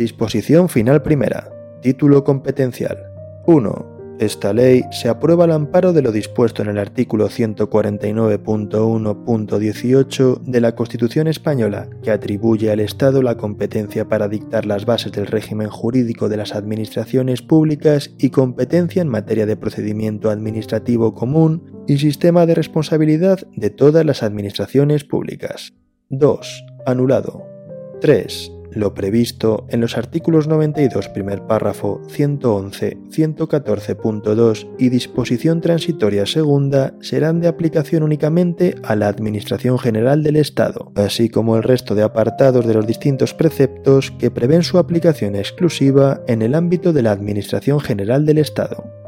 Disposición final primera. Título competencial. 1. Esta ley se aprueba al amparo de lo dispuesto en el artículo 149.1.18 de la Constitución española, que atribuye al Estado la competencia para dictar las bases del régimen jurídico de las administraciones públicas y competencia en materia de procedimiento administrativo común y sistema de responsabilidad de todas las administraciones públicas. 2. Anulado. 3 lo previsto en los artículos 92 primer párrafo 111, 114.2 y disposición transitoria segunda serán de aplicación únicamente a la Administración General del Estado, así como el resto de apartados de los distintos preceptos que prevén su aplicación exclusiva en el ámbito de la Administración General del Estado.